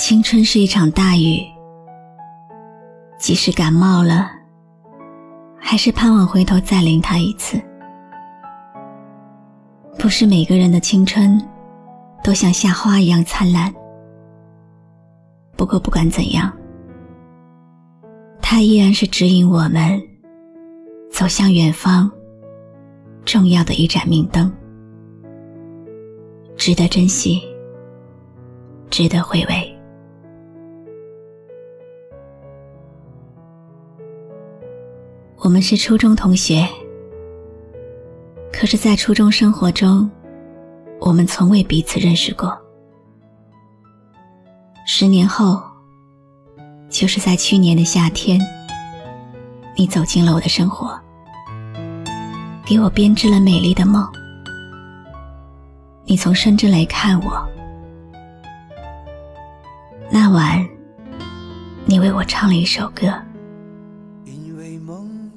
青春是一场大雨，即使感冒了，还是盼望回头再淋它一次。不是每个人的青春都像夏花一样灿烂，不过不管怎样，它依然是指引我们走向远方重要的一盏明灯，值得珍惜，值得回味。我们是初中同学，可是，在初中生活中，我们从未彼此认识过。十年后，就是在去年的夏天，你走进了我的生活，给我编织了美丽的梦。你从深圳来看我，那晚，你为我唱了一首歌。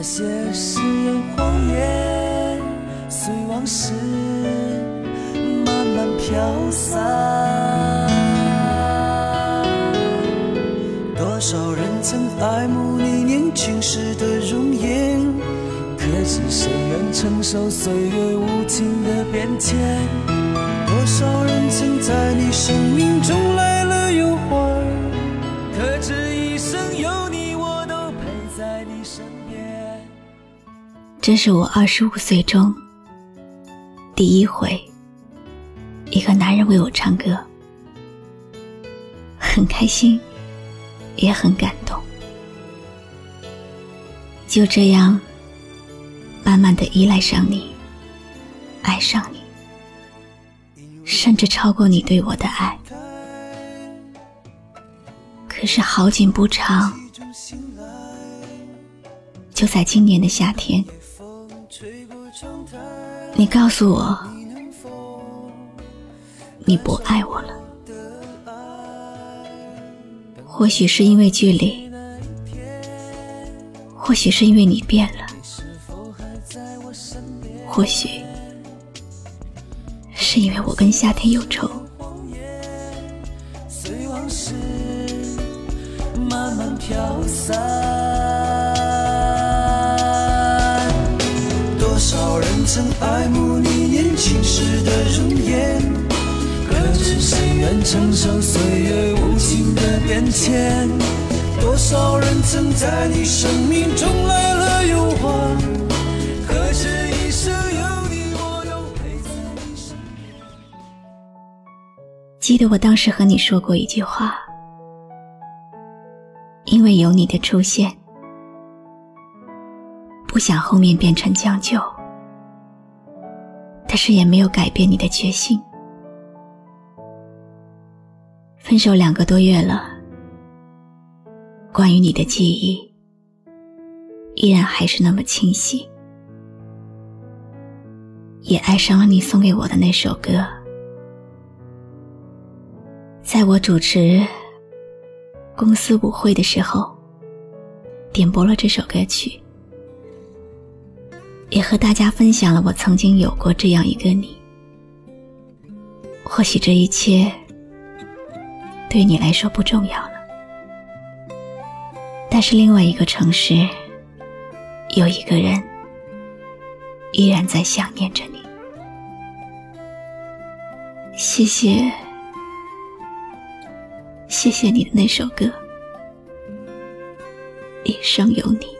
那些誓言谎言，随往事慢慢飘散。多少人曾爱慕你年轻时的容颜，可知谁愿承受岁月无情的变迁？多少人曾在你生命中这是我二十五岁中第一回，一个男人为我唱歌，很开心，也很感动。就这样，慢慢的依赖上你，爱上你，甚至超过你对我的爱。可是好景不长，就在今年的夏天。你告诉我，你不爱我了。或许是因为距离，或许是因为你变了，或许是因为我跟夏天有仇。人曾爱慕你年轻时的容颜，可知谁愿承受岁月无情的变迁？多少人曾在你生命中来了又还，可知一生有你，我都陪在你身边。记得我当时和你说过一句话，因为有你的出现，不想后面变成将就。但是也没有改变你的决心。分手两个多月了，关于你的记忆依然还是那么清晰，也爱上了你送给我的那首歌。在我主持公司舞会的时候，点播了这首歌曲。也和大家分享了我曾经有过这样一个你。或许这一切对你来说不重要了，但是另外一个城市有一个人依然在想念着你。谢谢，谢谢你的那首歌，一生有你。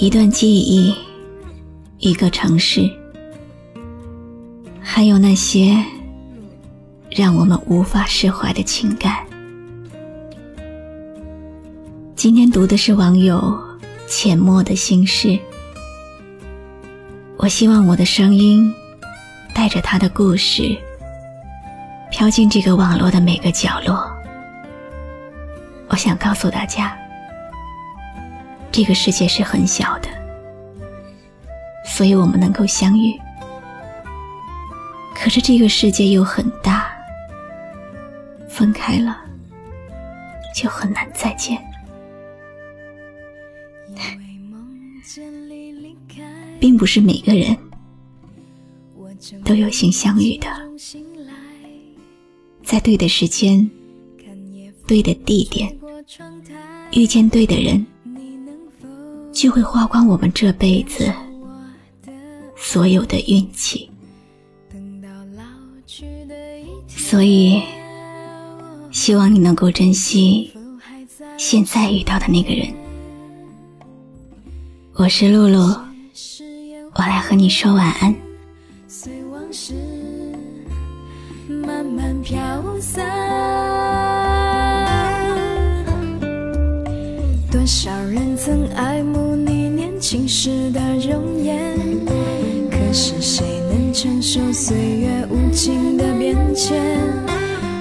一段记忆，一个城市，还有那些让我们无法释怀的情感。今天读的是网友浅墨的心事。我希望我的声音带着他的故事，飘进这个网络的每个角落。我想告诉大家，这个世界是很小的，所以我们能够相遇。可是这个世界又很大，分开了就很难再见。并不是每个人都有幸相遇的，在对的时间、对的地点遇见对的人，就会花光我们这辈子所有的运气。所以，希望你能够珍惜现在遇到的那个人。我是露露。我来和你说晚安。随往事慢慢飘散，多少人曾爱受岁月无情的变迁？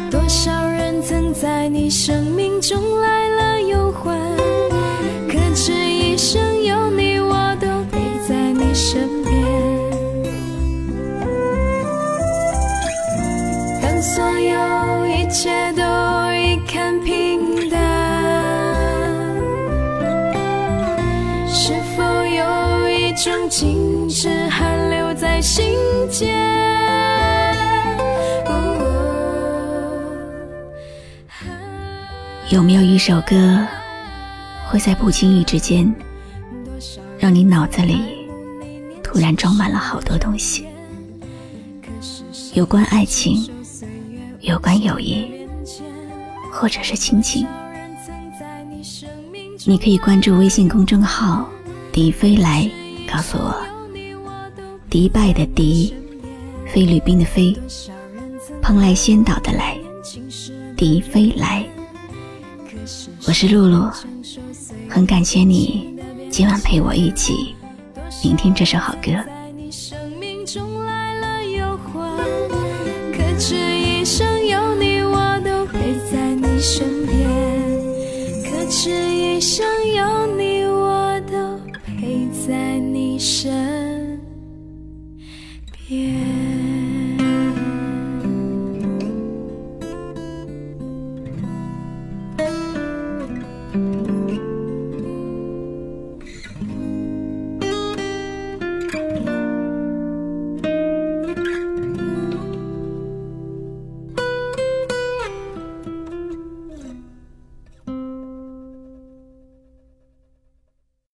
多少人曾在你生命中来了又还，可这一生有你。我都陪在你身边，当所有一切都已看平淡，是否有一种静止还心间？有没有一首歌，会在不经意之间，让你脑子里？突然装满了好多东西，有关爱情，有关友谊，或者是亲情。你可以关注微信公众号“迪飞来”，告诉我。迪拜的迪，菲律宾的菲，蓬莱仙岛的来，迪飞来。我是露露，很感谢你今晚陪我一起。聆听这首好歌